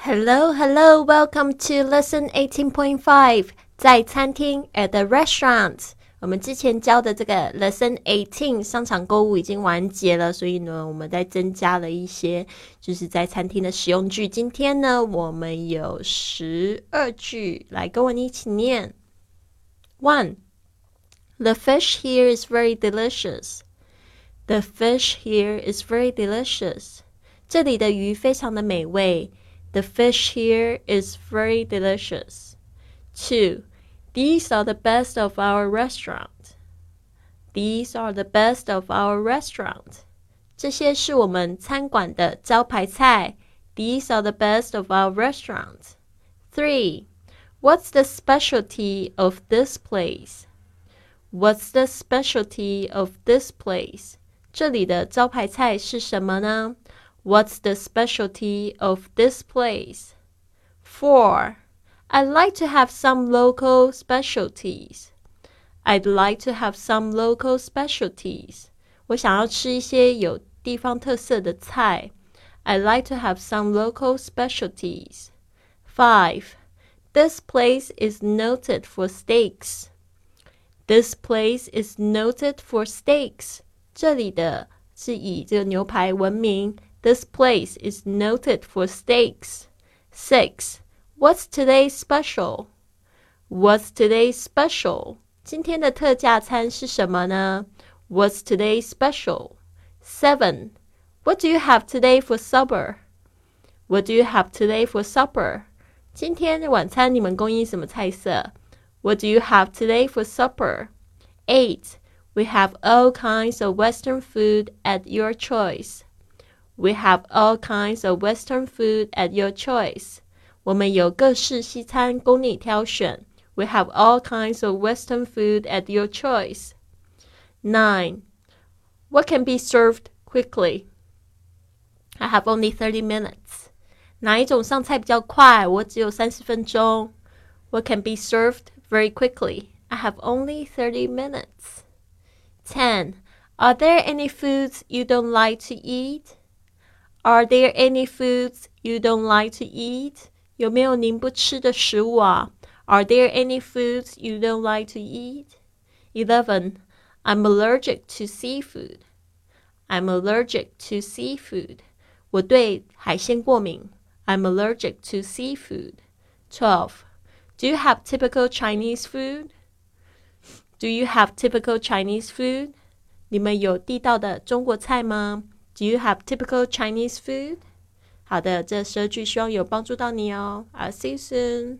Hello, hello, welcome to lesson eighteen point five. 在餐厅 at the restaurant. 我们之前教的这个 lesson eighteen 商场购物已经完结了，所以呢，我们再增加了一些就是在餐厅的使用句。今天呢，我们有十二句，来跟我一起念。One, the fish here is very delicious. The fish here is very delicious. 这里的鱼非常的美味。 the fish here is very delicious. 2. These are the best of our restaurant. These are the best of our restaurant. 这些是我们餐馆的招牌菜。These are the best of our restaurant. 3. What's the specialty of this place? What's the specialty of this place? 这里的招牌菜是什么呢 ？What's the specialty of this place? 4. I'd like to have some local specialties. I'd like to have some local specialties. 我想要吃一些有地方特色的菜。I'd like to have some local specialties. 5. This place is noted for steaks. This place is noted for steaks. 这里的是以这个牛排闻名。 this place is noted for steaks. 6. What's today's special? What's today's special? 今天的特价餐是什么呢? What's today's special? 7. What do you have today for supper? What do you have today for supper? 今天的晚餐你们供应什么菜色? What do you have today for supper? 8. We have all kinds of Western food at your choice. We have all kinds of Western food at your choice. 我们有各式西餐供你挑选。We have all kinds of Western food at your choice. 9. What can be served quickly? I have only 30 minutes. 哪一种上菜比较快？我只有三十分钟。What can be served very quickly? I have only 30 minutes. 10. Are there any foods you don't like to eat? Are there any foods you don't like to eat? 有没有您不吃的食物啊？Are there any foods you don't like to eat? Eleven. I'm allergic to seafood. I'm allergic to seafood. 我对海鲜过敏。I'm allergic to seafood. Twelve. Do you have typical Chinese food? Do you have typical Chinese food? 你们有地道的中国菜吗 ？do you have typical Chinese food? 好的，这十句希望有帮助到你哦。I'll see you soon.